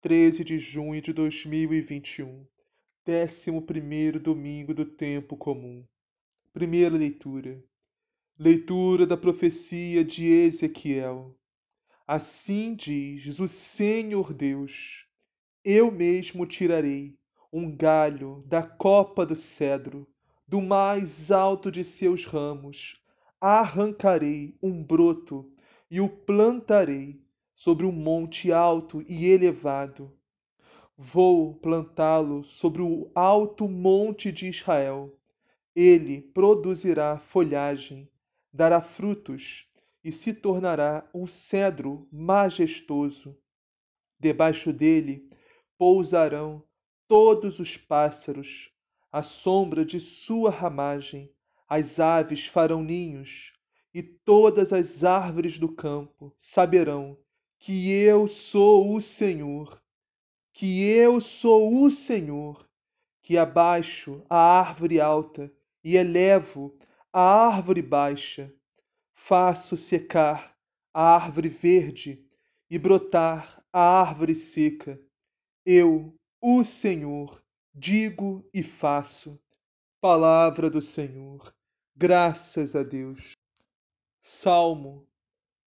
13 de junho de 2021, 11 domingo do tempo comum. Primeira leitura. Leitura da profecia de Ezequiel. Assim diz o Senhor Deus: Eu mesmo tirarei um galho da copa do cedro, do mais alto de seus ramos, arrancarei um broto e o plantarei sobre um monte alto e elevado. Vou plantá-lo sobre o alto monte de Israel. Ele produzirá folhagem, dará frutos e se tornará um cedro majestoso. Debaixo dele pousarão todos os pássaros, à sombra de sua ramagem, as aves farão ninhos, e todas as árvores do campo saberão que eu sou o Senhor, que eu sou o Senhor, que abaixo a árvore alta e elevo a árvore baixa, faço secar a árvore verde e brotar a árvore seca. Eu, o Senhor, digo e faço. Palavra do Senhor. Graças a Deus. Salmo.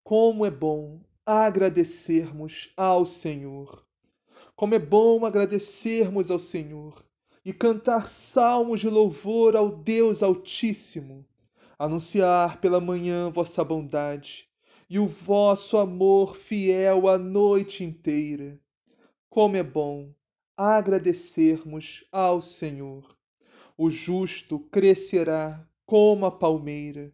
Como é bom agradecermos ao Senhor. Como é bom agradecermos ao Senhor e cantar salmos de louvor ao Deus Altíssimo, anunciar pela manhã vossa bondade e o vosso amor fiel a noite inteira. Como é bom agradecermos ao Senhor. O justo crescerá como a palmeira,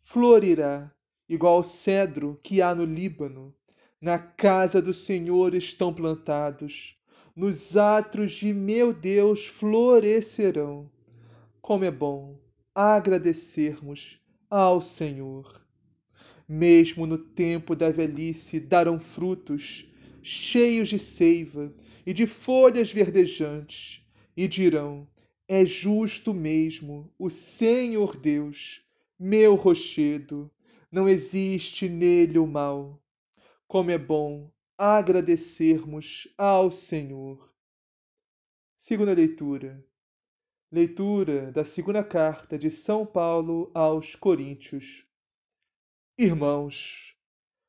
florirá igual ao cedro que há no Líbano. Na casa do Senhor estão plantados, nos atos de meu Deus florescerão. Como é bom agradecermos ao Senhor. Mesmo no tempo da velhice darão frutos, cheios de seiva e de folhas verdejantes, e dirão: É justo mesmo o Senhor Deus, meu rochedo, não existe nele o mal. Como é bom agradecermos ao Senhor. Segunda leitura. Leitura da segunda carta de São Paulo aos Coríntios. Irmãos,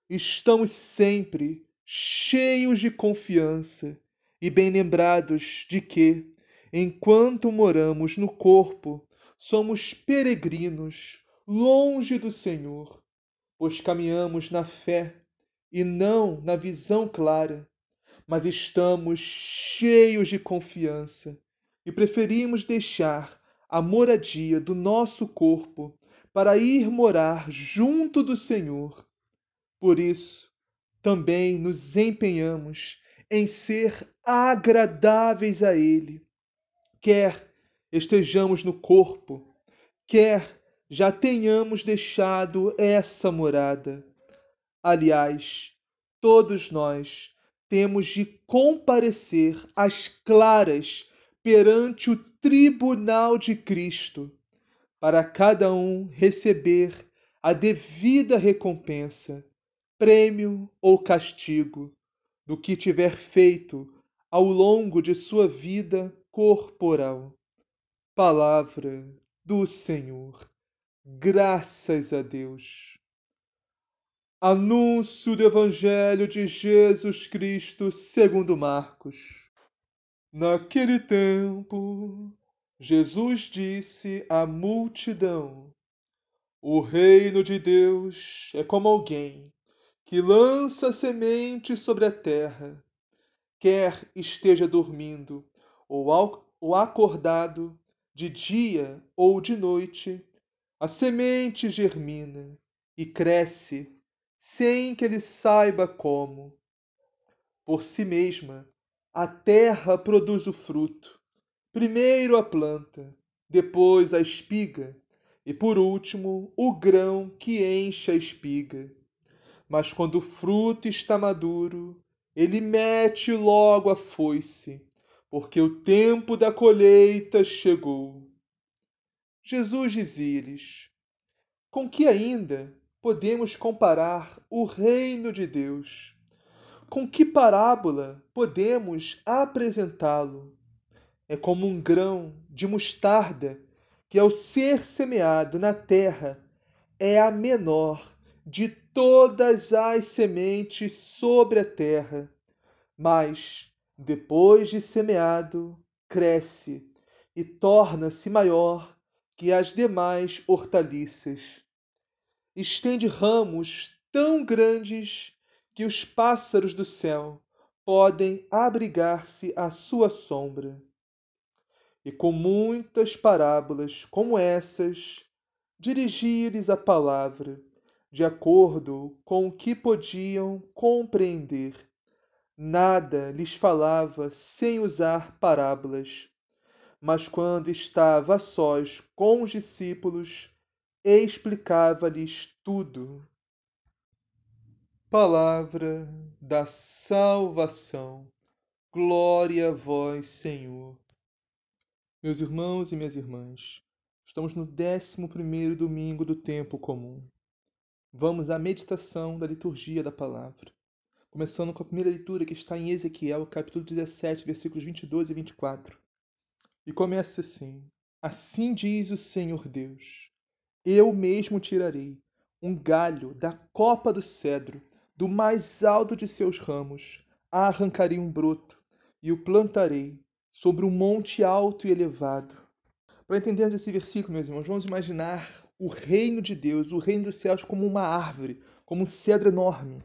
estamos sempre cheios de confiança e bem lembrados de que, enquanto moramos no corpo, somos peregrinos longe do Senhor pois caminhamos na fé e não na visão clara, mas estamos cheios de confiança e preferimos deixar a moradia do nosso corpo para ir morar junto do Senhor. Por isso, também nos empenhamos em ser agradáveis a Ele, quer estejamos no corpo, quer já tenhamos deixado essa morada. Aliás, todos nós temos de comparecer às claras perante o tribunal de Cristo, para cada um receber a devida recompensa, prêmio ou castigo, do que tiver feito ao longo de sua vida corporal. Palavra do Senhor. Graças a Deus. Anúncio do Evangelho de Jesus Cristo segundo Marcos. Naquele tempo, Jesus disse à multidão: O reino de Deus é como alguém que lança semente sobre a terra, quer esteja dormindo ou acordado, de dia ou de noite, a semente germina e cresce sem que ele saiba como. Por si mesma, a terra produz o fruto, primeiro a planta, depois a espiga e por último o grão que enche a espiga. Mas quando o fruto está maduro, ele mete logo a foice, porque o tempo da colheita chegou. Jesus dizia-lhes: Com que ainda podemos comparar o reino de Deus? Com que parábola podemos apresentá-lo? É como um grão de mostarda que, ao ser semeado na terra, é a menor de todas as sementes sobre a terra, mas, depois de semeado, cresce e torna-se maior que as demais hortaliças. Estende ramos tão grandes que os pássaros do céu podem abrigar-se à sua sombra. E com muitas parábolas como essas, dirigia-lhes a palavra, de acordo com o que podiam compreender. Nada lhes falava sem usar parábolas. Mas quando estava a sós com os discípulos, explicava-lhes tudo. Palavra da salvação. Glória a vós, Senhor. Meus irmãos e minhas irmãs, estamos no 11 domingo do tempo comum. Vamos à meditação da liturgia da palavra. Começando com a primeira leitura que está em Ezequiel, capítulo 17, versículos 22 e 24. E começa assim: Assim diz o Senhor Deus: Eu mesmo tirarei um galho da copa do cedro do mais alto de seus ramos arrancarei um broto e o plantarei sobre um monte alto e elevado. Para entendermos esse versículo, meus irmãos, vamos imaginar o reino de Deus, o reino dos céus, como uma árvore, como um cedro enorme.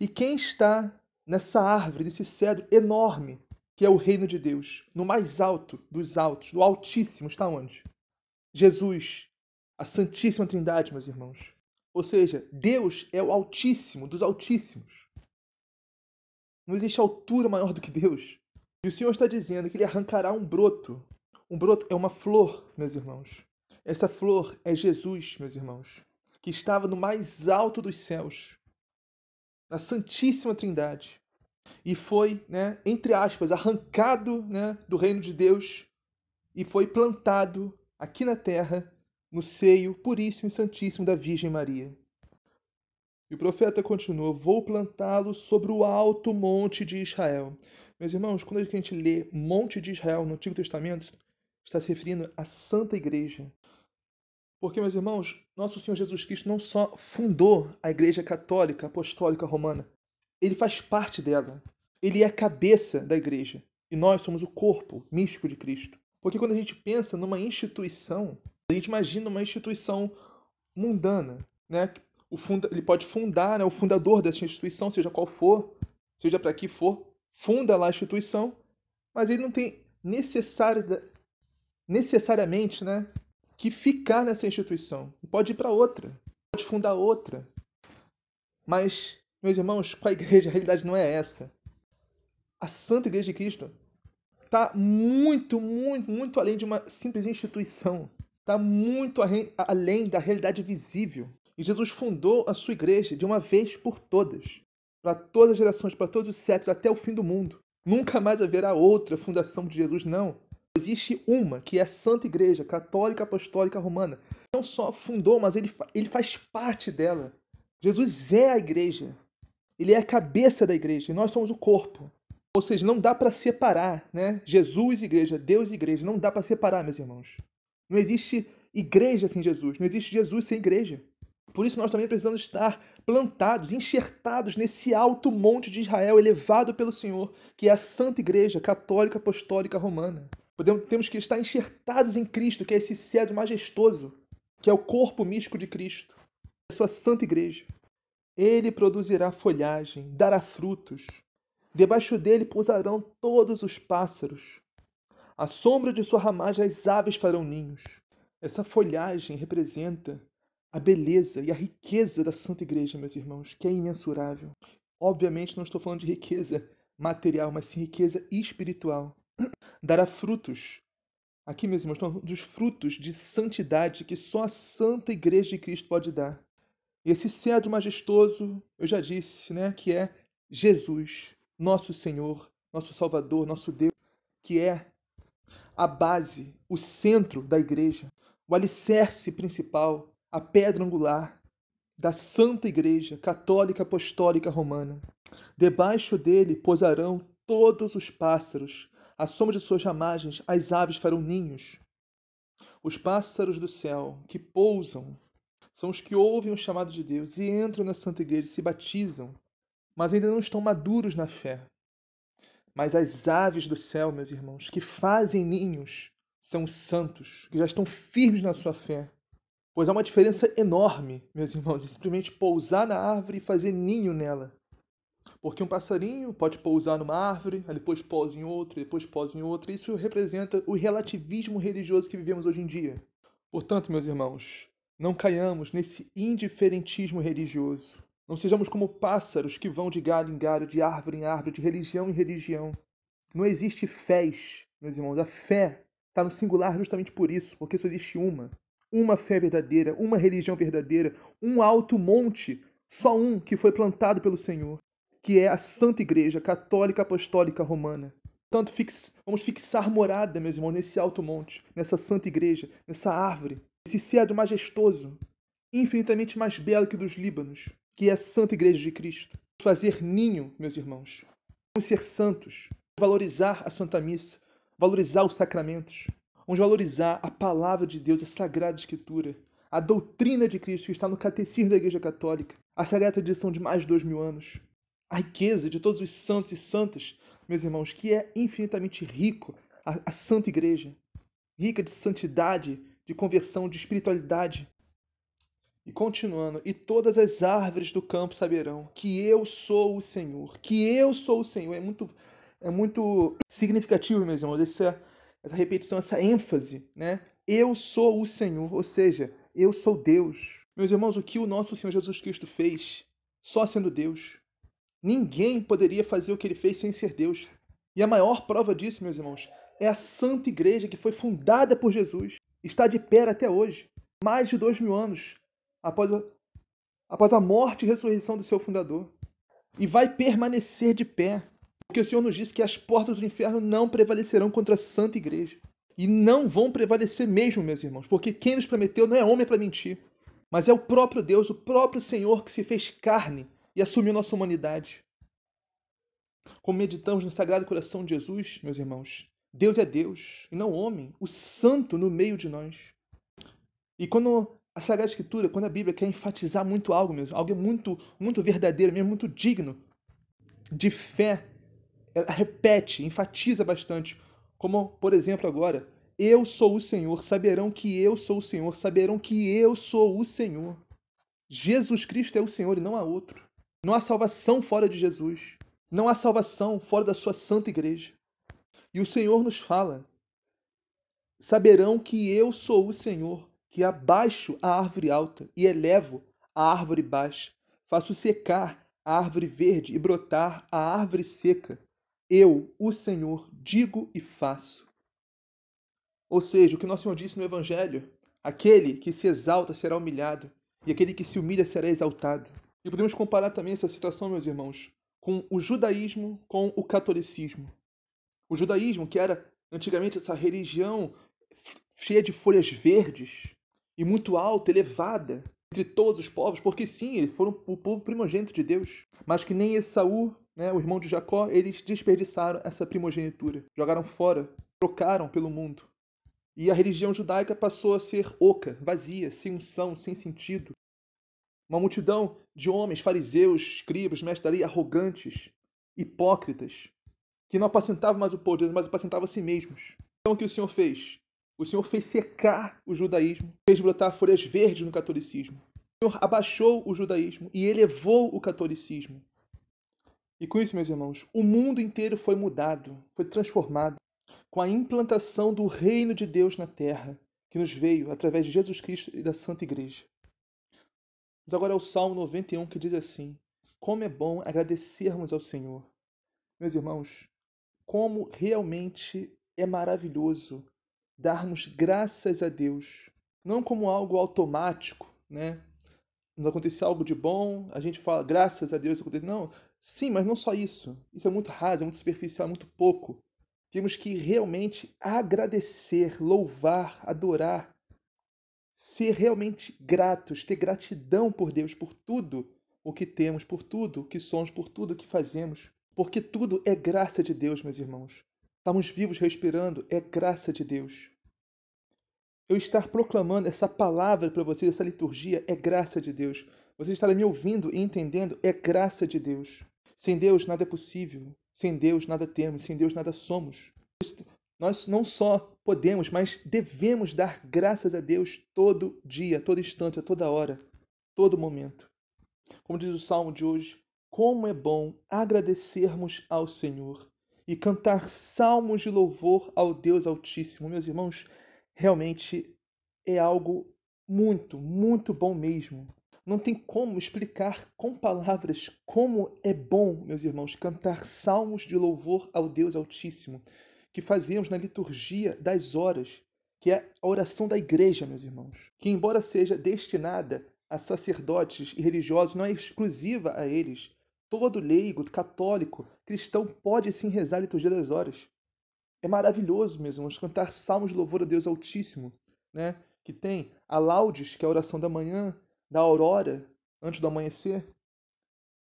E quem está nessa árvore, nesse cedro enorme, que é o reino de Deus, no mais alto dos altos, no Altíssimo, está onde? Jesus, a Santíssima Trindade, meus irmãos. Ou seja, Deus é o Altíssimo dos Altíssimos. Não existe altura maior do que Deus. E o Senhor está dizendo que ele arrancará um broto. Um broto é uma flor, meus irmãos. Essa flor é Jesus, meus irmãos, que estava no mais alto dos céus, na Santíssima Trindade, e foi, né, entre aspas, arrancado né, do reino de Deus e foi plantado aqui na terra no seio puríssimo e santíssimo da Virgem Maria. E o profeta continua: Vou plantá-lo sobre o alto monte de Israel. Meus irmãos, quando a gente lê Monte de Israel no Antigo Testamento, está se referindo à Santa Igreja. Porque, meus irmãos, nosso Senhor Jesus Cristo não só fundou a Igreja Católica Apostólica Romana, ele faz parte dela. Ele é a cabeça da Igreja. E nós somos o corpo místico de Cristo. Porque quando a gente pensa numa instituição, a gente imagina uma instituição mundana, né? O funda, ele pode fundar, né? o fundador dessa instituição, seja qual for, seja para que for, funda lá a instituição, mas ele não tem necessária, necessariamente né, que ficar nessa instituição. Ele pode ir para outra, pode fundar outra. Mas, meus irmãos, com a igreja, a realidade não é essa. A Santa Igreja de Cristo está muito, muito, muito além de uma simples instituição. Está muito além da realidade visível. E Jesus fundou a sua igreja de uma vez por todas, para todas as gerações, para todos os séculos, até o fim do mundo. Nunca mais haverá outra fundação de Jesus, não. Existe uma, que é a Santa Igreja Católica Apostólica Romana. Não só fundou, mas ele, ele faz parte dela. Jesus é a igreja. Ele é a cabeça da igreja e nós somos o corpo. Ou seja, não dá para separar, né? Jesus igreja, Deus igreja, não dá para separar, meus irmãos. Não existe igreja sem Jesus, não existe Jesus sem igreja. Por isso nós também precisamos estar plantados, enxertados nesse alto monte de Israel elevado pelo Senhor, que é a Santa Igreja Católica Apostólica Romana. Podemos, temos que estar enxertados em Cristo, que é esse cedro majestoso, que é o corpo místico de Cristo, a sua Santa Igreja. Ele produzirá folhagem, dará frutos. Debaixo dele pousarão todos os pássaros. À sombra de sua ramagem as aves farão ninhos. Essa folhagem representa a beleza e a riqueza da Santa Igreja, meus irmãos, que é imensurável. Obviamente não estou falando de riqueza material, mas sim riqueza espiritual. Dará frutos. Aqui, meus irmãos, estão dos frutos de santidade que só a Santa Igreja de Cristo pode dar. Esse cedro majestoso, eu já disse, né, que é Jesus, nosso Senhor, nosso Salvador, nosso Deus, que é a base, o centro da igreja, o alicerce principal, a pedra angular da Santa Igreja Católica Apostólica Romana. Debaixo dele pousarão todos os pássaros, à sombra de suas ramagens as aves farão ninhos. Os pássaros do céu que pousam são os que ouvem o chamado de Deus e entram na Santa Igreja e se batizam, mas ainda não estão maduros na fé. Mas as aves do céu, meus irmãos, que fazem ninhos, são os santos, que já estão firmes na sua fé Pois há uma diferença enorme, meus irmãos, em simplesmente pousar na árvore e fazer ninho nela. Porque um passarinho pode pousar numa árvore, depois pousa em outra, depois pousa em outra. Isso representa o relativismo religioso que vivemos hoje em dia. Portanto, meus irmãos, não caiamos nesse indiferentismo religioso. Não sejamos como pássaros que vão de galho em galho, de árvore em árvore, de religião em religião. Não existe fés, meus irmãos. A fé está no singular justamente por isso, porque só existe uma uma fé verdadeira, uma religião verdadeira, um alto monte, só um que foi plantado pelo Senhor, que é a Santa Igreja Católica Apostólica Romana. Tanto fix, vamos fixar morada, meus irmãos, nesse alto monte, nessa Santa Igreja, nessa árvore, esse cedro majestoso, infinitamente mais belo que dos Líbanos, que é a Santa Igreja de Cristo. Fazer ninho, meus irmãos. Vamos ser santos, valorizar a Santa Missa, valorizar os sacramentos, Vamos valorizar a palavra de Deus, a Sagrada Escritura, a doutrina de Cristo que está no Catecismo da Igreja Católica, a sagrada tradição de mais de dois mil anos, a riqueza de todos os santos e santas, meus irmãos, que é infinitamente rico, a, a Santa Igreja, rica de santidade, de conversão, de espiritualidade. E continuando, e todas as árvores do campo saberão que eu sou o Senhor, que eu sou o Senhor. É muito, é muito significativo, meus irmãos, essa essa repetição, essa ênfase, né? Eu sou o Senhor, ou seja, eu sou Deus. Meus irmãos, o que o nosso Senhor Jesus Cristo fez, só sendo Deus. Ninguém poderia fazer o que ele fez sem ser Deus. E a maior prova disso, meus irmãos, é a Santa Igreja que foi fundada por Jesus. Está de pé até hoje, mais de dois mil anos após a, após a morte e ressurreição do seu fundador. E vai permanecer de pé porque o Senhor nos disse que as portas do inferno não prevalecerão contra a santa igreja. E não vão prevalecer mesmo, meus irmãos, porque quem nos prometeu não é homem para mentir, mas é o próprio Deus, o próprio Senhor que se fez carne e assumiu nossa humanidade. Como meditamos no Sagrado Coração de Jesus, meus irmãos, Deus é Deus e não homem, o Santo no meio de nós. E quando a Sagrada Escritura, quando a Bíblia quer enfatizar muito algo mesmo, algo muito, muito verdadeiro mesmo, muito digno de fé, ela repete, enfatiza bastante. Como, por exemplo, agora, eu sou o Senhor, saberão que eu sou o Senhor, saberão que eu sou o Senhor. Jesus Cristo é o Senhor e não há outro. Não há salvação fora de Jesus. Não há salvação fora da sua santa igreja. E o Senhor nos fala: saberão que eu sou o Senhor, que abaixo a árvore alta e elevo a árvore baixa, faço secar a árvore verde e brotar a árvore seca. Eu, o Senhor, digo e faço. Ou seja, o que nosso Senhor disse no Evangelho: aquele que se exalta será humilhado, e aquele que se humilha será exaltado. E podemos comparar também essa situação, meus irmãos, com o judaísmo com o catolicismo. O judaísmo, que era Antigamente, essa religião cheia de folhas verdes e muito alta, elevada entre todos os povos, porque sim, eles foram o povo primogênito de Deus. Mas que nem Esaú, né, o irmão de Jacó, eles desperdiçaram essa primogenitura, jogaram fora, trocaram pelo mundo. E a religião judaica passou a ser oca, vazia, sem unção, sem sentido. Uma multidão de homens, fariseus, escribas, mestres arrogantes, hipócritas, que não apacentavam mais o povo de Deus, mas apacentavam a si mesmos. Então o que o Senhor fez? O Senhor fez secar o judaísmo, fez brotar folhas verdes no catolicismo. O Senhor abaixou o judaísmo e elevou o catolicismo. E com isso, meus irmãos, o mundo inteiro foi mudado, foi transformado com a implantação do reino de Deus na terra, que nos veio através de Jesus Cristo e da Santa Igreja. Mas agora é o Salmo 91 que diz assim: Como é bom agradecermos ao Senhor. Meus irmãos, como realmente é maravilhoso darmos graças a Deus, não como algo automático, né? Nos aconteceu algo de bom, a gente fala graças a Deus aconteceu. Não, sim, mas não só isso. Isso é muito raso, é muito superficial, é muito pouco. Temos que realmente agradecer, louvar, adorar, ser realmente gratos, ter gratidão por Deus, por tudo o que temos, por tudo o que somos, por tudo o que fazemos. Porque tudo é graça de Deus, meus irmãos. Estamos vivos, respirando, é graça de Deus. Eu estar proclamando essa palavra para vocês, essa liturgia, é graça de Deus. Vocês estarem me ouvindo e entendendo, é graça de Deus. Sem Deus nada é possível. Sem Deus nada temos. Sem Deus nada somos. Nós não só podemos, mas devemos dar graças a Deus todo dia, todo instante, a toda hora, todo momento. Como diz o salmo de hoje, como é bom agradecermos ao Senhor e cantar salmos de louvor ao Deus Altíssimo. Meus irmãos, realmente é algo muito, muito bom mesmo. Não tem como explicar com palavras como é bom, meus irmãos, cantar salmos de louvor ao Deus Altíssimo, que fazemos na liturgia das horas, que é a oração da igreja, meus irmãos, que embora seja destinada a sacerdotes e religiosos, não é exclusiva a eles, Todo leigo, católico, cristão pode sim rezar a liturgia das horas. É maravilhoso mesmo, cantar salmos de louvor a Deus Altíssimo, né? Que tem a laudes, que é a oração da manhã, da aurora, antes do amanhecer.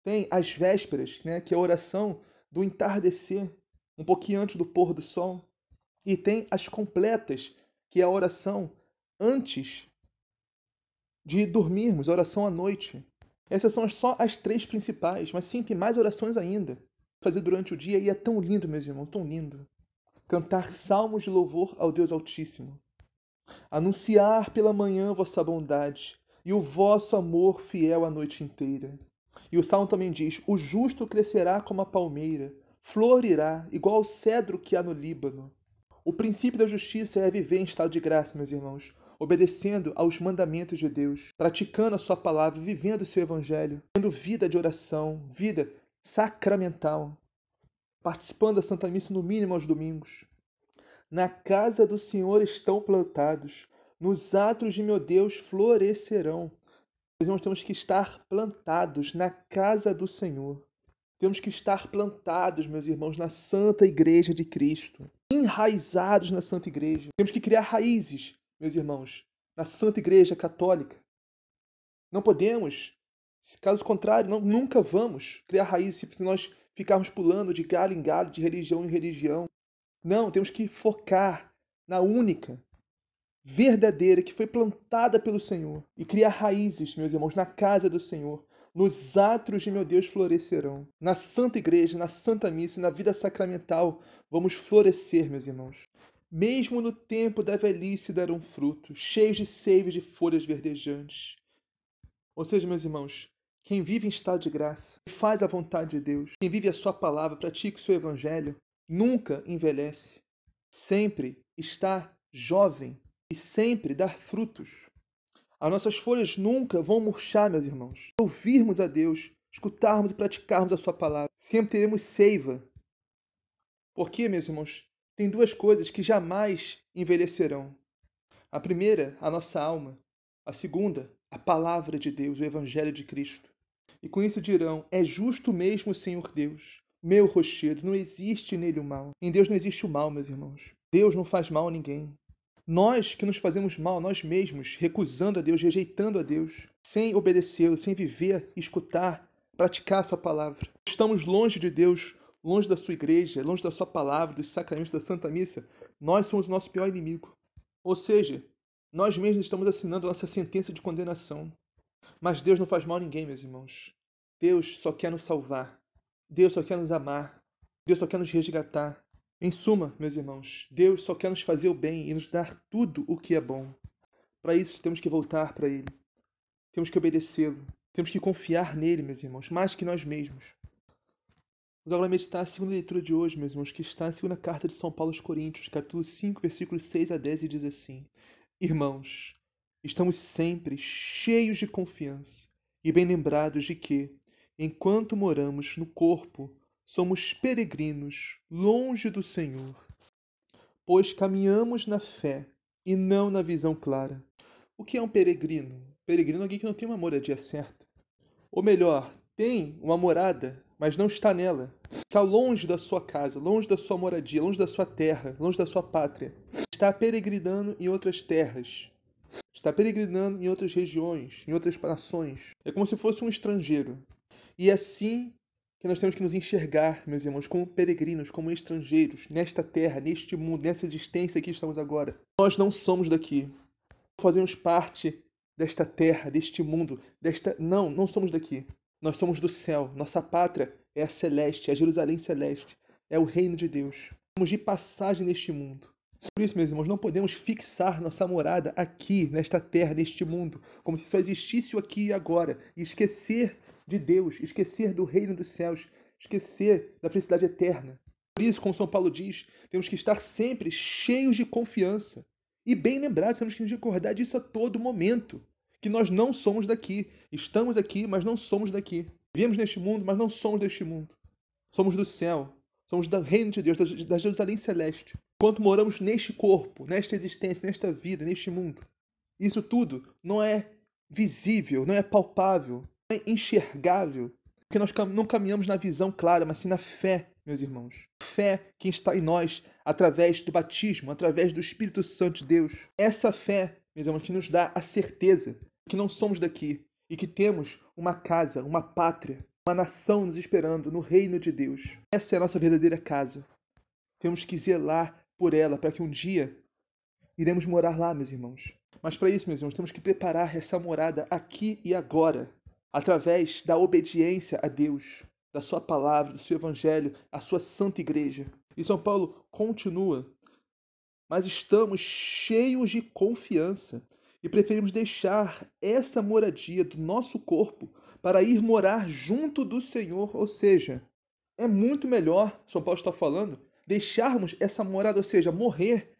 Tem as vésperas, né? Que é a oração do entardecer, um pouquinho antes do pôr do sol. E tem as completas, que é a oração antes de dormirmos, a oração à noite. Essas são só as três principais, mas sim, tem mais orações ainda. Fazer durante o dia e é tão lindo, meus irmãos, tão lindo. Cantar salmos de louvor ao Deus Altíssimo. Anunciar pela manhã vossa bondade e o vosso amor fiel a noite inteira. E o salmo também diz: O justo crescerá como a palmeira, florirá igual ao cedro que há no Líbano. O princípio da justiça é viver em estado de graça, meus irmãos obedecendo aos mandamentos de Deus, praticando a sua palavra, vivendo o seu evangelho, tendo vida de oração, vida sacramental, participando da Santa Missa no mínimo aos domingos. Na casa do Senhor estão plantados, nos atos de meu Deus florescerão. Nós temos que estar plantados na casa do Senhor. Temos que estar plantados, meus irmãos, na Santa Igreja de Cristo, enraizados na Santa Igreja. Temos que criar raízes meus irmãos, na Santa Igreja Católica. Não podemos, caso contrário, não, nunca vamos criar raízes se nós ficarmos pulando de galho em galho, de religião em religião. Não, temos que focar na única, verdadeira, que foi plantada pelo Senhor e criar raízes, meus irmãos, na casa do Senhor. Nos atos de meu Deus florescerão. Na Santa Igreja, na Santa Missa, na vida sacramental, vamos florescer, meus irmãos mesmo no tempo da velhice darão fruto, cheios de seiva de folhas verdejantes. Ou seja, meus irmãos, quem vive em estado de graça, faz a vontade de Deus, quem vive a sua palavra, pratica o seu evangelho, nunca envelhece, sempre está jovem e sempre dá frutos. As nossas folhas nunca vão murchar, meus irmãos. Ouvirmos a Deus, escutarmos e praticarmos a sua palavra, sempre teremos seiva. Porque, meus irmãos, tem duas coisas que jamais envelhecerão. A primeira, a nossa alma. A segunda, a palavra de Deus, o Evangelho de Cristo. E com isso dirão: É justo mesmo, Senhor Deus, meu rochedo, não existe nele o mal. Em Deus não existe o mal, meus irmãos. Deus não faz mal a ninguém. Nós que nos fazemos mal, nós mesmos, recusando a Deus, rejeitando a Deus, sem obedecê-lo, sem viver, escutar, praticar a sua palavra. Estamos longe de Deus, longe da sua igreja, longe da sua palavra, dos sacramentos da Santa Missa. Nós somos o nosso pior inimigo. Ou seja, nós mesmos estamos assinando a nossa sentença de condenação. Mas Deus não faz mal a ninguém, meus irmãos. Deus só quer nos salvar. Deus só quer nos amar. Deus só quer nos resgatar. Em suma, meus irmãos, Deus só quer nos fazer o bem e nos dar tudo o que é bom. Para isso, temos que voltar para Ele. Temos que obedecê-lo. Temos que confiar nele, meus irmãos, mais que nós mesmos. Vamos agora meditar a segunda leitura de hoje, meus irmãos, que está na segunda carta de São Paulo aos Coríntios, capítulo 5, versículos 6 a 10, e diz assim: Irmãos, estamos sempre cheios de confiança e bem lembrados de que, enquanto moramos no corpo, somos peregrinos longe do Senhor, pois caminhamos na fé e não na visão clara. O que é um peregrino? Peregrino é alguém que não tem uma moradia certa. Ou melhor, tem uma morada, mas não está nela. Está longe da sua casa, longe da sua moradia, longe da sua terra, longe da sua pátria. Está peregrinando em outras terras. Está peregrinando em outras regiões, em outras nações. É como se fosse um estrangeiro. E é assim que nós temos que nos enxergar, meus irmãos, como peregrinos, como estrangeiros, nesta terra, neste mundo, nessa existência que estamos agora. Nós não somos daqui. Fazemos parte desta terra, deste mundo, desta. Não, não somos daqui. Nós somos do céu. Nossa pátria é a celeste, é a Jerusalém celeste. É o reino de Deus. Somos de passagem neste mundo. Por isso, meus irmãos, não podemos fixar nossa morada aqui, nesta terra, neste mundo, como se só existisse o aqui e agora, e esquecer de Deus, esquecer do reino dos céus, esquecer da felicidade eterna. Por isso, como São Paulo diz, temos que estar sempre cheios de confiança, e bem lembrados, temos que nos recordar disso a todo momento. Que nós não somos daqui. Estamos aqui, mas não somos daqui. Vivemos neste mundo, mas não somos deste mundo. Somos do céu. Somos do reino de Deus, da Jerusalém celeste. Enquanto moramos neste corpo, nesta existência, nesta vida, neste mundo. Isso tudo não é visível, não é palpável, não é enxergável, porque nós não caminhamos na visão clara, mas sim na fé meus irmãos. Fé que está em nós através do batismo, através do Espírito Santo de Deus. Essa fé, meus irmãos, que nos dá a certeza que não somos daqui e que temos uma casa, uma pátria, uma nação nos esperando no reino de Deus. Essa é a nossa verdadeira casa. Temos que zelar por ela para que um dia iremos morar lá, meus irmãos. Mas para isso, meus irmãos, temos que preparar essa morada aqui e agora, através da obediência a Deus, da sua palavra, do seu evangelho, a sua santa igreja. E São Paulo continua: Mas estamos cheios de confiança e preferimos deixar essa moradia do nosso corpo para ir morar junto do Senhor, ou seja, é muito melhor, São Paulo está falando, deixarmos essa morada, ou seja, morrer,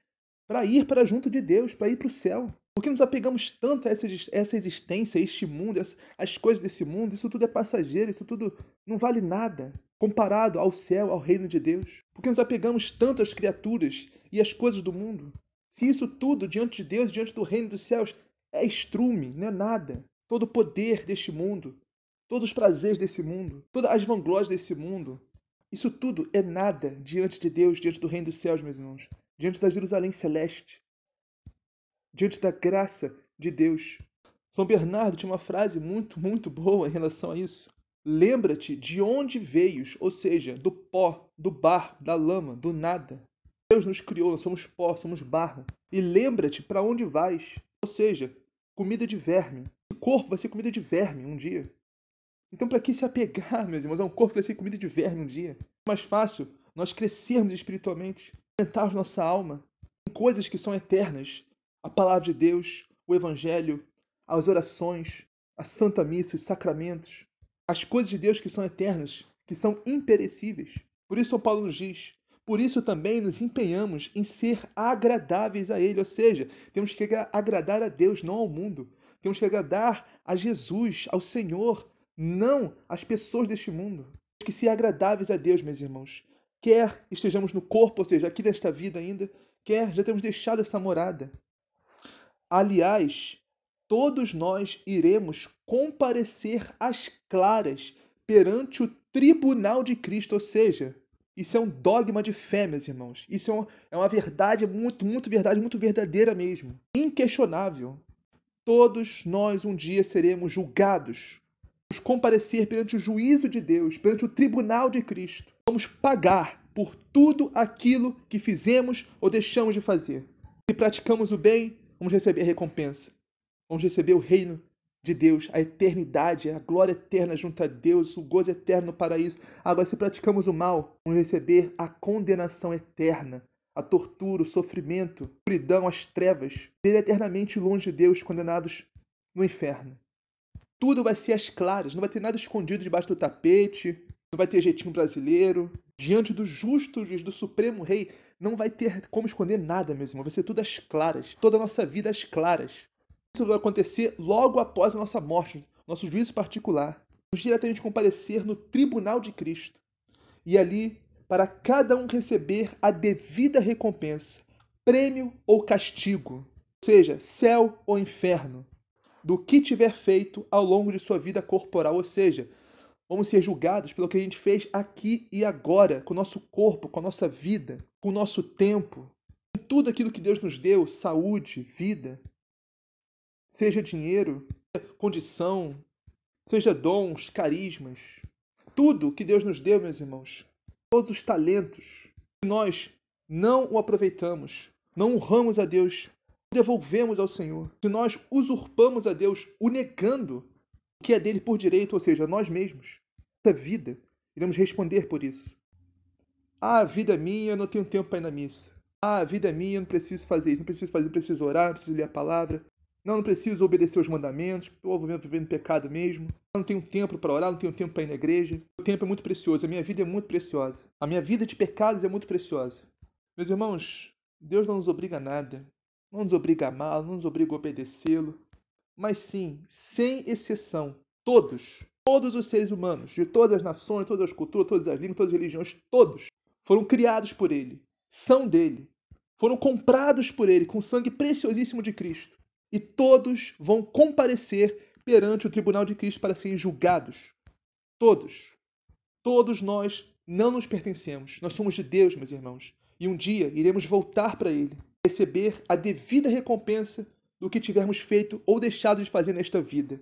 para ir para junto de Deus, para ir para o céu. Porque nos apegamos tanto a essa, essa existência, a este mundo, as coisas desse mundo, isso tudo é passageiro, isso tudo não vale nada comparado ao céu, ao reino de Deus. Porque nos apegamos tanto às criaturas e às coisas do mundo. Se isso tudo diante de Deus, diante do reino dos céus, é estrume, não é nada. Todo o poder deste mundo, todos os prazeres desse mundo, todas as vanglórias desse mundo, isso tudo é nada diante de Deus, diante do reino dos céus, meus irmãos, diante da Jerusalém celeste diante da graça de Deus. São Bernardo tinha uma frase muito, muito boa em relação a isso. Lembra-te de onde veios, ou seja, do pó, do barro, da lama, do nada. Deus nos criou, nós somos pó, somos barro. E lembra-te para onde vais, ou seja, comida de verme. O corpo vai ser comida de verme um dia. Então, para que se apegar, meus irmãos, a um corpo que vai ser comida de verme um dia? É mais fácil nós crescermos espiritualmente, aumentarmos nossa alma em coisas que são eternas, a palavra de Deus, o Evangelho, as orações, a Santa Missa, os sacramentos, as coisas de Deus que são eternas, que são imperecíveis. Por isso, São Paulo nos diz: por isso também nos empenhamos em ser agradáveis a Ele, ou seja, temos que agradar a Deus, não ao mundo. Temos que agradar a Jesus, ao Senhor, não às pessoas deste mundo. Temos que ser agradáveis a Deus, meus irmãos. Quer estejamos no corpo, ou seja, aqui nesta vida ainda, quer já temos deixado essa morada. Aliás, todos nós iremos comparecer às claras perante o tribunal de Cristo, ou seja, isso é um dogma de fé, meus irmãos. Isso é, é uma verdade muito, muito verdade, muito verdadeira mesmo. Inquestionável. Todos nós um dia seremos julgados. Vamos comparecer perante o juízo de Deus, perante o tribunal de Cristo. Vamos pagar por tudo aquilo que fizemos ou deixamos de fazer. Se praticamos o bem, vamos receber a recompensa. Vamos receber o reino de Deus, a eternidade, a glória eterna junto a Deus, o gozo eterno no paraíso. Agora, se praticamos o mal, vamos receber a condenação eterna, a tortura, o sofrimento, a escuridão, as trevas, ser eternamente longe de Deus, condenados no inferno. Tudo vai ser às claras, não vai ter nada escondido debaixo do tapete, não vai ter jeitinho brasileiro. Diante do justo juiz, do Supremo Rei, não vai ter como esconder nada, meu irmão. Vai ser tudo às claras, toda a nossa vida às claras. Isso vai acontecer logo após a nossa morte, nosso juízo particular. Vamos diretamente comparecer no tribunal de Cristo. E ali, para cada um receber a devida recompensa, prêmio ou castigo, seja, céu ou inferno, do que tiver feito ao longo de sua vida corporal, ou seja, vamos ser julgados pelo que a gente fez aqui e agora, com o nosso corpo, com a nossa vida, com o nosso tempo, com tudo aquilo que Deus nos deu, saúde, vida, seja dinheiro, condição, seja dons, carismas, tudo que Deus nos deu, meus irmãos, todos os talentos, se nós não o aproveitamos, não honramos a Deus, devolvemos ao Senhor, se nós usurpamos a Deus, o negando o que é dele por direito, ou seja, nós mesmos, essa vida, iremos responder por isso. Ah, a vida é minha, eu não tenho tempo para ir na missa. Ah, a vida é minha, eu não preciso fazer isso, não preciso fazer, não preciso orar, não preciso ler a palavra. Não, não preciso obedecer os mandamentos, estou vivendo pecado mesmo. Eu não tenho tempo para orar, não tenho tempo para ir na igreja. O tempo é muito precioso, a minha vida é muito preciosa. A minha vida de pecados é muito preciosa. Meus irmãos, Deus não nos obriga a nada. Não nos obriga a amá-lo, não nos obriga a obedecê-lo. Mas sim, sem exceção, todos, todos os seres humanos, de todas as nações, todas as culturas, todas as línguas, todas as religiões, todos foram criados por Ele, são dele, foram comprados por Ele com o sangue preciosíssimo de Cristo e todos vão comparecer perante o tribunal de Cristo para serem julgados. Todos. Todos nós não nos pertencemos. Nós somos de Deus, meus irmãos. E um dia iremos voltar para Ele, receber a devida recompensa do que tivermos feito ou deixado de fazer nesta vida.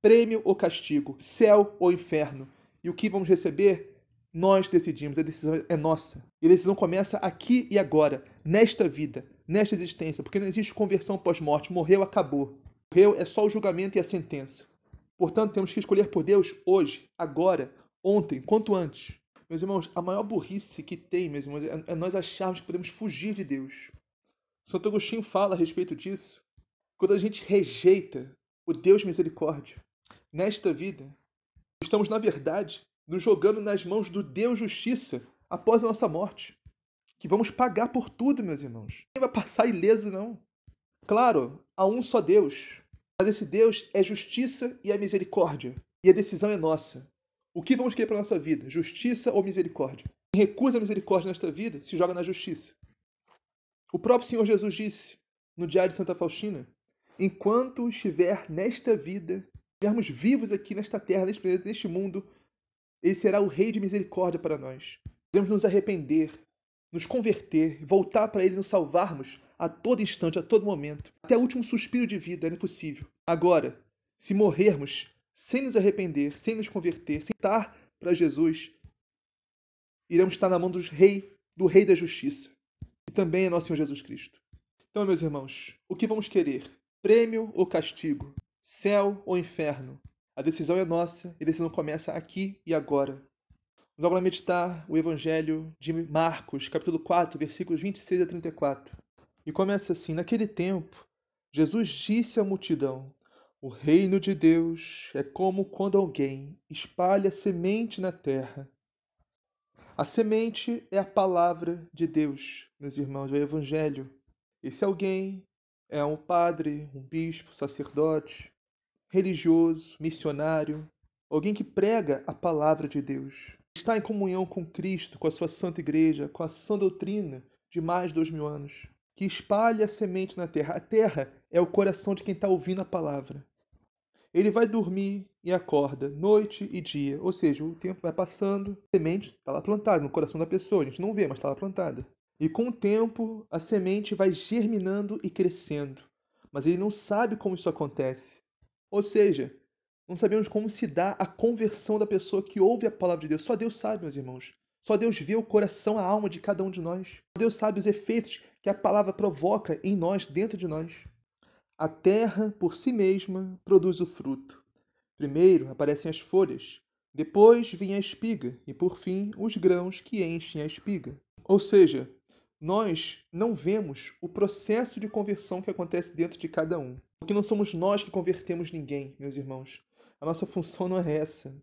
Prêmio ou castigo, céu ou inferno. E o que vamos receber? Nós decidimos, a decisão é nossa. E a decisão começa aqui e agora, nesta vida, nesta existência, porque não existe conversão pós-morte. Morreu, acabou. Morreu é só o julgamento e a sentença. Portanto, temos que escolher por Deus hoje, agora, ontem, quanto antes. Meus irmãos, a maior burrice que tem, meus irmãos, é nós acharmos que podemos fugir de Deus. Santo Agostinho fala a respeito disso. Quando a gente rejeita o Deus misericórdia nesta vida, estamos, na verdade, nos jogando nas mãos do Deus justiça após a nossa morte que vamos pagar por tudo, meus irmãos. Ninguém vai passar ileso, não. Claro, há um só Deus, mas esse Deus é justiça e é misericórdia. E a decisão é nossa. O que vamos querer para a nossa vida? Justiça ou misericórdia? Quem recusa a misericórdia nesta vida se joga na justiça. O próprio Senhor Jesus disse no Diário de Santa Faustina: Enquanto estiver nesta vida, estivermos vivos aqui nesta terra, neste planeta, neste mundo, ele será o Rei de misericórdia para nós. Devemos nos arrepender, nos converter, voltar para Ele, nos salvarmos a todo instante, a todo momento, até o último suspiro de vida, é impossível. Agora, se morrermos sem nos arrepender, sem nos converter, sem estar para Jesus, iremos estar na mão dos rei, do Rei da Justiça, que também é nosso Senhor Jesus Cristo. Então, meus irmãos, o que vamos querer? Prêmio ou castigo? Céu ou inferno? A decisão é nossa e a decisão começa aqui e agora. Vamos agora meditar o Evangelho de Marcos, capítulo 4, versículos 26 a 34. E começa assim: Naquele tempo, Jesus disse à multidão: O reino de Deus é como quando alguém espalha semente na terra. A semente é a palavra de Deus, meus irmãos, é o Evangelho. Esse alguém é um padre, um bispo, sacerdote, religioso, missionário, alguém que prega a palavra de Deus está em comunhão com Cristo, com a sua santa igreja, com a sã doutrina de mais de dois mil anos, que espalha a semente na terra. A terra é o coração de quem está ouvindo a palavra. Ele vai dormir e acorda, noite e dia. Ou seja, o tempo vai passando, a semente está lá plantada no coração da pessoa. A gente não vê, mas está lá plantada. E com o tempo, a semente vai germinando e crescendo. Mas ele não sabe como isso acontece. Ou seja, não sabemos como se dá a conversão da pessoa que ouve a palavra de Deus. Só Deus sabe, meus irmãos. Só Deus vê o coração, a alma de cada um de nós. Só Deus sabe os efeitos que a palavra provoca em nós, dentro de nós. A terra, por si mesma, produz o fruto. Primeiro aparecem as folhas, depois vem a espiga e, por fim, os grãos que enchem a espiga. Ou seja, nós não vemos o processo de conversão que acontece dentro de cada um. Porque não somos nós que convertemos ninguém, meus irmãos. A nossa função não é essa.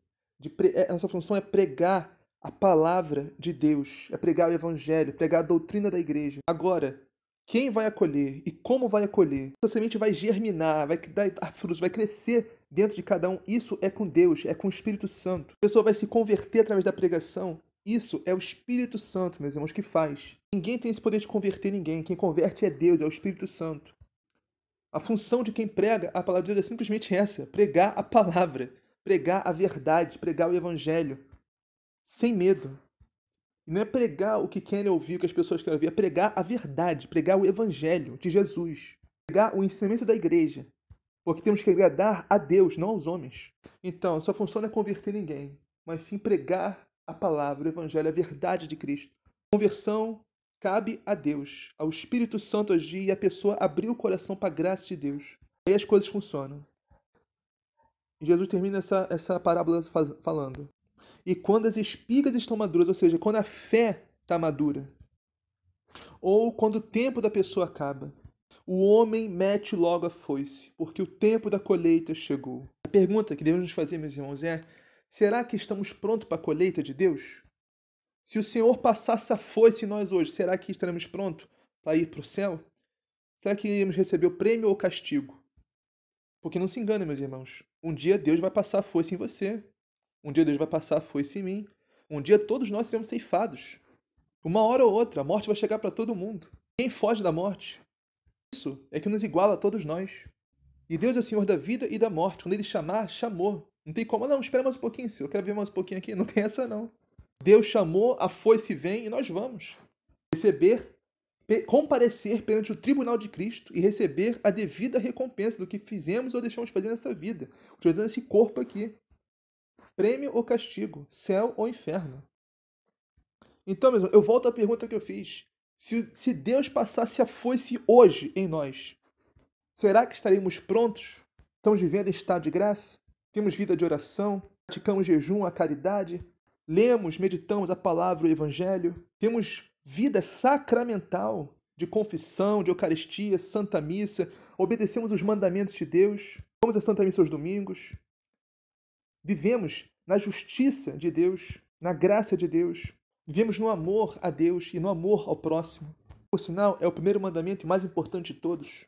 Pre... É, a nossa função é pregar a palavra de Deus, é pregar o evangelho, pregar a doutrina da igreja. Agora, quem vai acolher e como vai acolher? Essa semente vai germinar, vai dar frutos, vai crescer dentro de cada um. Isso é com Deus, é com o Espírito Santo. A pessoa vai se converter através da pregação. Isso é o Espírito Santo, meus irmãos, que faz. Ninguém tem esse poder de converter ninguém. Quem converte é Deus, é o Espírito Santo. A função de quem prega a palavra de Deus é simplesmente essa: pregar a palavra, pregar a verdade, pregar o evangelho, sem medo. Não é pregar o que querem ouvir, o que as pessoas querem ouvir, é pregar a verdade, pregar o evangelho de Jesus, pregar o ensinamento da igreja. Porque temos que agradar a Deus, não aos homens. Então, sua função não é converter ninguém, mas sim pregar a palavra, o evangelho, a verdade de Cristo. Conversão cabe a Deus, ao Espírito Santo agir e a pessoa abrir o coração para a graça de Deus. Aí as coisas funcionam. Jesus termina essa, essa parábola falando: E quando as espigas estão maduras, ou seja, quando a fé está madura, ou quando o tempo da pessoa acaba, o homem mete logo a foice, porque o tempo da colheita chegou. A pergunta que devemos nos fazer, meus irmãos, é: será que estamos prontos para a colheita de Deus? Se o Senhor passasse a foice em nós hoje, será que estaremos prontos para ir para o céu? Será que iremos receber o prêmio ou o castigo? Porque não se engane, meus irmãos. Um dia Deus vai passar a foice em você. Um dia Deus vai passar a foice em mim. Um dia todos nós seremos ceifados. Uma hora ou outra, a morte vai chegar para todo mundo. Quem foge da morte? Isso é que nos iguala a todos nós. E Deus é o Senhor da vida e da morte. Quando Ele chamar, chamou. Não tem como, não, espera mais um pouquinho, Senhor. Eu quero ver mais um pouquinho aqui. Não tem essa, não. Deus chamou, a foice vem e nós vamos receber, comparecer perante o tribunal de Cristo e receber a devida recompensa do que fizemos ou deixamos fazer nessa vida, utilizando esse corpo aqui. Prêmio ou castigo, céu ou inferno. Então, mesmo, eu volto à pergunta que eu fiz. Se, se Deus passasse a foice hoje em nós, será que estaremos prontos? Estamos vivendo em estado de graça? Temos vida de oração? Praticamos jejum, a caridade? Lemos, meditamos a palavra, o evangelho, temos vida sacramental de confissão, de Eucaristia, Santa Missa, obedecemos os mandamentos de Deus, vamos à Santa Missa aos domingos, vivemos na justiça de Deus, na graça de Deus, vivemos no amor a Deus e no amor ao próximo. Por sinal, é o primeiro mandamento e mais importante de todos.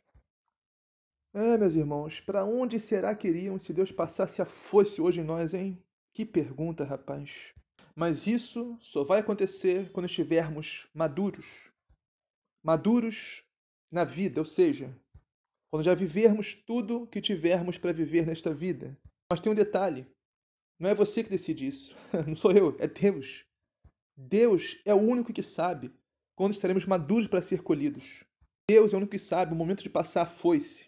É, meus irmãos, para onde será que iriam se Deus passasse a foice hoje em nós, hein? Que pergunta, rapaz. Mas isso só vai acontecer quando estivermos maduros. Maduros na vida, ou seja, quando já vivermos tudo que tivermos para viver nesta vida. Mas tem um detalhe: não é você que decide isso, não sou eu, é Deus. Deus é o único que sabe quando estaremos maduros para ser colhidos. Deus é o único que sabe o momento de passar a foice.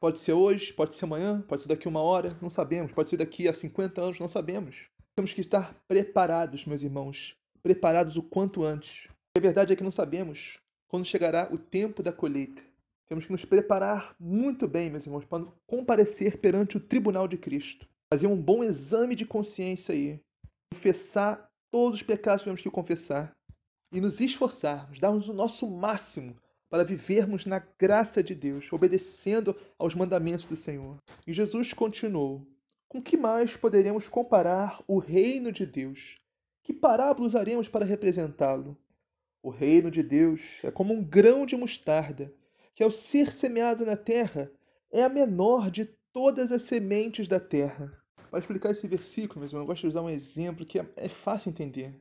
Pode ser hoje, pode ser amanhã, pode ser daqui uma hora, não sabemos. Pode ser daqui a 50 anos, não sabemos. Temos que estar preparados, meus irmãos, preparados o quanto antes. A verdade é que não sabemos quando chegará o tempo da colheita. Temos que nos preparar muito bem, meus irmãos, para comparecer perante o tribunal de Cristo. Fazer um bom exame de consciência aí. Confessar todos os pecados que temos que confessar. E nos esforçarmos, darmos o nosso máximo para vivermos na graça de Deus, obedecendo aos mandamentos do Senhor. E Jesus continuou: com que mais poderemos comparar o reino de Deus? Que parábola usaremos para representá-lo? O reino de Deus é como um grão de mostarda, que ao ser semeado na terra é a menor de todas as sementes da terra. Para explicar esse versículo, mas eu gosto de usar um exemplo que é, é fácil entender.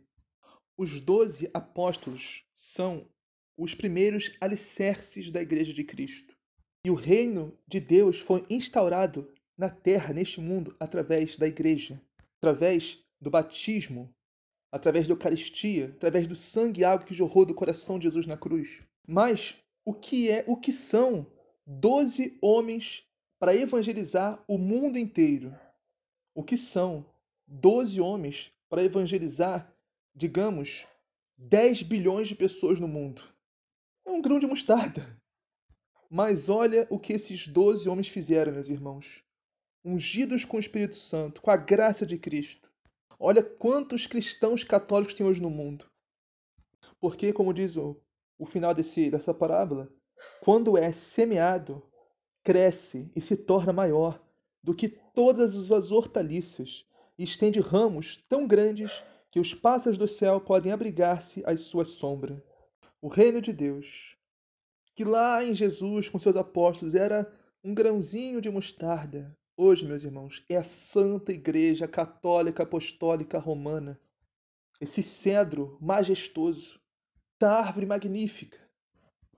Os doze apóstolos são os primeiros alicerces da Igreja de Cristo. E o reino de Deus foi instaurado na terra, neste mundo, através da igreja, através do batismo, através da Eucaristia, através do sangue e água que jorrou do coração de Jesus na cruz. Mas o que é, o que são doze homens para evangelizar o mundo inteiro? O que são doze homens para evangelizar, digamos, 10 bilhões de pessoas no mundo? É um grão de mostarda. Mas olha o que esses doze homens fizeram, meus irmãos. Ungidos com o Espírito Santo, com a graça de Cristo. Olha quantos cristãos católicos tem hoje no mundo. Porque, como diz o, o final desse, dessa parábola, quando é semeado, cresce e se torna maior do que todas as hortaliças e estende ramos tão grandes que os pássaros do céu podem abrigar-se à sua sombra. O reino de Deus que lá em Jesus, com seus apóstolos, era um grãozinho de mostarda. Hoje, meus irmãos, é a Santa Igreja Católica Apostólica Romana. Esse cedro majestoso, essa árvore magnífica,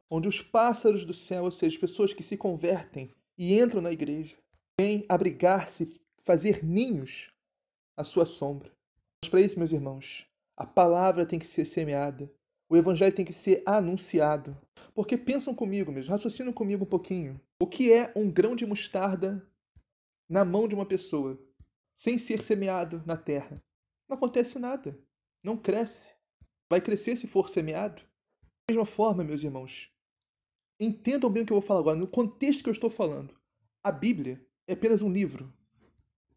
onde os pássaros do céu, ou seja, as pessoas que se convertem e entram na igreja, vêm abrigar-se, fazer ninhos à sua sombra. Mas para isso, meus irmãos, a palavra tem que ser semeada, o evangelho tem que ser anunciado. Porque pensam comigo mesmo, raciocinam comigo um pouquinho. O que é um grão de mostarda na mão de uma pessoa, sem ser semeado na terra? Não acontece nada. Não cresce. Vai crescer se for semeado. Da mesma forma, meus irmãos, entendam bem o que eu vou falar agora, no contexto que eu estou falando. A Bíblia é apenas um livro.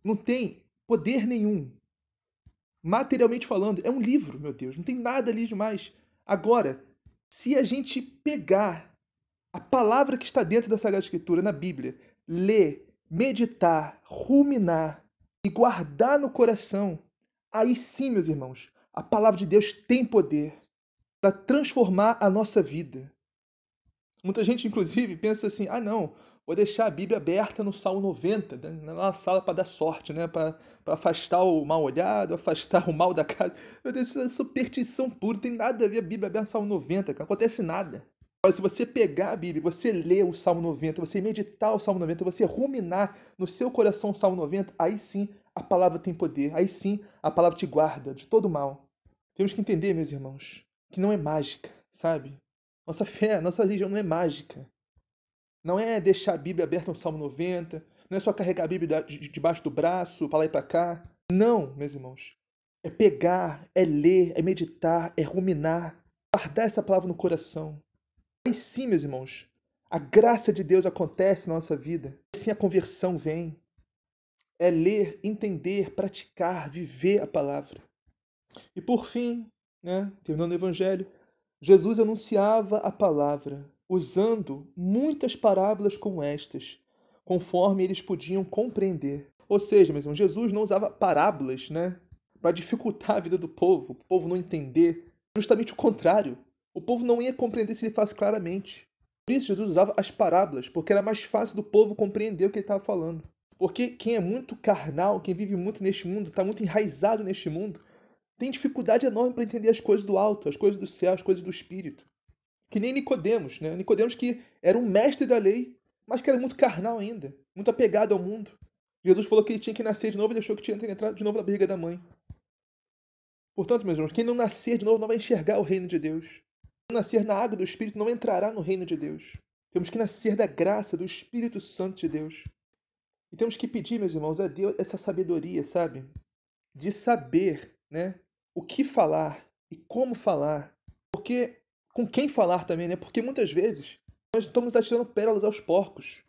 Não tem poder nenhum. Materialmente falando, é um livro, meu Deus. Não tem nada ali demais. Agora, se a gente pegar a palavra que está dentro da Sagrada Escritura, na Bíblia, ler, meditar, ruminar e guardar no coração, aí sim, meus irmãos, a palavra de Deus tem poder para transformar a nossa vida. Muita gente, inclusive, pensa assim: ah, não, vou deixar a Bíblia aberta no Salmo 90, né, na sala para dar sorte, né? para afastar o mal olhado, afastar o mal da casa. Meu Deus, isso é superstição pura, não tem nada a ver a Bíblia aberta no Salmo 90, não acontece nada. Se você pegar a Bíblia, você ler o Salmo 90, você meditar o Salmo 90, você ruminar no seu coração o Salmo 90, aí sim a palavra tem poder, aí sim a palavra te guarda de todo mal. Temos que entender, meus irmãos, que não é mágica, sabe? Nossa fé, nossa religião não é mágica. Não é deixar a Bíblia aberta no Salmo 90, não é só carregar a Bíblia debaixo do braço, para lá e para cá. Não, meus irmãos. É pegar, é ler, é meditar, é ruminar, guardar essa palavra no coração. Aí sim, meus irmãos, a graça de Deus acontece na nossa vida. Aí sim a conversão vem. É ler, entender, praticar, viver a palavra. E por fim, né, terminando o evangelho, Jesus anunciava a palavra, usando muitas parábolas como estas, conforme eles podiam compreender. Ou seja, meus irmãos, Jesus não usava parábolas, né, para dificultar a vida do povo, o povo não entender. Justamente o contrário. O povo não ia compreender se ele falasse claramente. Por isso Jesus usava as parábolas, porque era mais fácil do povo compreender o que ele estava falando. Porque quem é muito carnal, quem vive muito neste mundo, está muito enraizado neste mundo, tem dificuldade enorme para entender as coisas do alto, as coisas do céu, as coisas do espírito que nem Nicodemos, né? Nicodemos que era um mestre da lei, mas que era muito carnal ainda, muito apegado ao mundo. Jesus falou que ele tinha que nascer de novo e achou que tinha que entrar de novo na barriga da mãe. Portanto, meus irmãos, quem não nascer de novo não vai enxergar o reino de Deus. Nascer na água do Espírito não entrará no reino de Deus. Temos que nascer da graça do Espírito Santo de Deus. E temos que pedir, meus irmãos, a Deus essa sabedoria, sabe? De saber, né? O que falar e como falar. Porque com quem falar também, né? Porque muitas vezes nós estamos atirando pérolas aos porcos.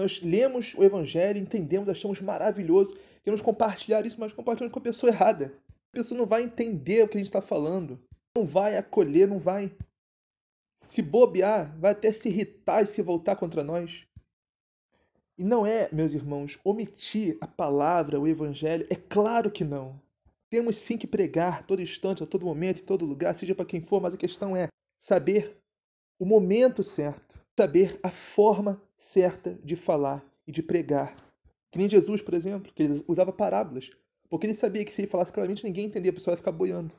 Nós lemos o Evangelho, entendemos, achamos maravilhoso, queremos compartilhar isso, mas compartilhamos com a pessoa errada. A pessoa não vai entender o que a gente está falando, não vai acolher, não vai se bobear, vai até se irritar e se voltar contra nós. E não é, meus irmãos, omitir a palavra, o Evangelho, é claro que não. Temos sim que pregar todo instante, a todo momento, em todo lugar, seja para quem for, mas a questão é saber o momento certo, saber a forma certa de falar e de pregar. Que nem Jesus, por exemplo, que ele usava parábolas, porque ele sabia que se ele falasse claramente ninguém entendia, a pessoa ia ficar boiando.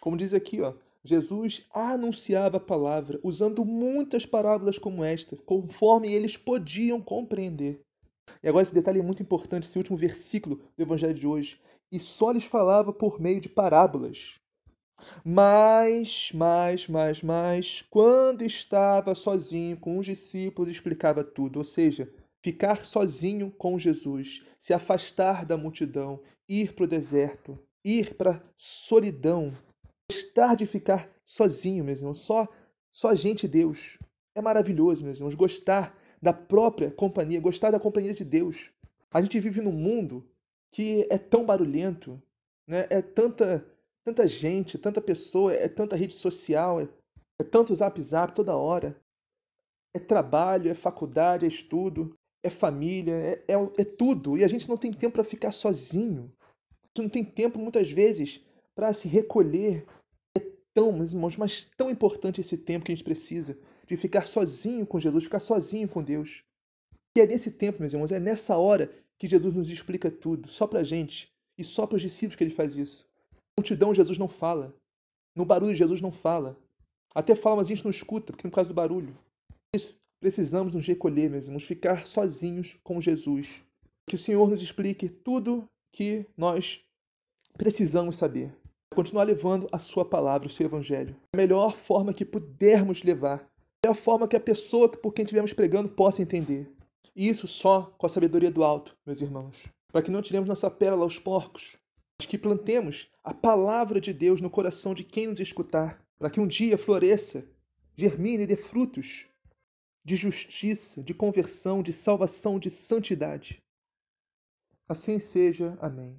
Como diz aqui, ó, Jesus anunciava a palavra usando muitas parábolas como esta, conforme eles podiam compreender. E agora esse detalhe é muito importante, esse último versículo do Evangelho de hoje. E só lhes falava por meio de parábolas. Mas, mas, mas, mas, quando estava sozinho com os discípulos, explicava tudo. Ou seja, ficar sozinho com Jesus, se afastar da multidão, ir para o deserto, ir para a solidão, gostar de ficar sozinho, meus irmãos, só, só a gente e Deus. É maravilhoso, meus irmãos, gostar da própria companhia, gostar da companhia de Deus. A gente vive num mundo que é tão barulhento, né? é tanta, tanta gente, tanta pessoa, é tanta rede social, é, é tanto zap zap toda hora. É trabalho, é faculdade, é estudo, é família, é, é, é tudo. E a gente não tem tempo para ficar sozinho. A gente não tem tempo, muitas vezes, para se recolher. É tão, meus irmãos, mas tão importante esse tempo que a gente precisa de ficar sozinho com Jesus, ficar sozinho com Deus. E é nesse tempo, meus irmãos, é nessa hora que Jesus nos explica tudo, só para a gente e só para os discípulos que ele faz isso. Na multidão, Jesus não fala. No barulho, Jesus não fala. Até fala, mas a gente não escuta, porque no caso do barulho. Precisamos nos recolher, meus irmãos, ficar sozinhos com Jesus. Que o Senhor nos explique tudo que nós precisamos saber. Continuar levando a sua palavra, o seu evangelho. A melhor forma que pudermos levar. A melhor forma que a pessoa por quem estivermos pregando possa entender. E isso só com a sabedoria do alto, meus irmãos. Para que não tiremos nossa pérola aos porcos, mas que plantemos a palavra de Deus no coração de quem nos escutar, para que um dia floresça, germine e dê frutos de justiça, de conversão, de salvação, de santidade. Assim seja. Amém.